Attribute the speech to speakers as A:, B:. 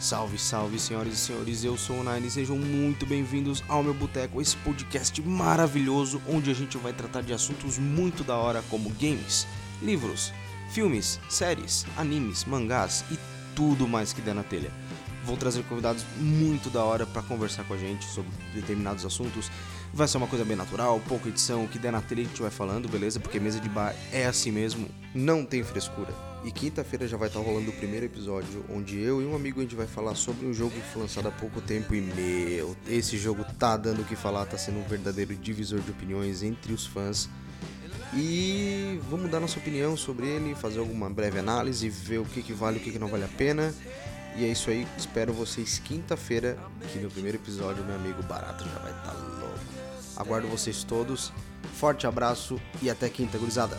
A: Salve, salve, senhoras e senhores, eu sou o Nine e sejam muito bem-vindos ao meu boteco, esse podcast maravilhoso onde a gente vai tratar de assuntos muito da hora como games, livros, filmes, séries, animes, mangás e tudo mais que der na telha. Vou trazer convidados muito da hora para conversar com a gente sobre determinados assuntos. Vai ser uma coisa bem natural, pouca edição, o que der na telha a gente vai falando, beleza? Porque mesa de bar é assim mesmo, não tem frescura. E quinta-feira já vai estar rolando o primeiro episódio, onde eu e um amigo a gente vai falar sobre um jogo que foi lançado há pouco tempo e meu, esse jogo tá dando o que falar, tá sendo um verdadeiro divisor de opiniões entre os fãs. E vamos dar nossa opinião sobre ele, fazer alguma breve análise, ver o que, que vale e o que, que não vale a pena. E é isso aí, espero vocês quinta-feira, que no primeiro episódio meu amigo Barato já vai estar louco. Aguardo vocês todos, forte abraço e até quinta, gurizada!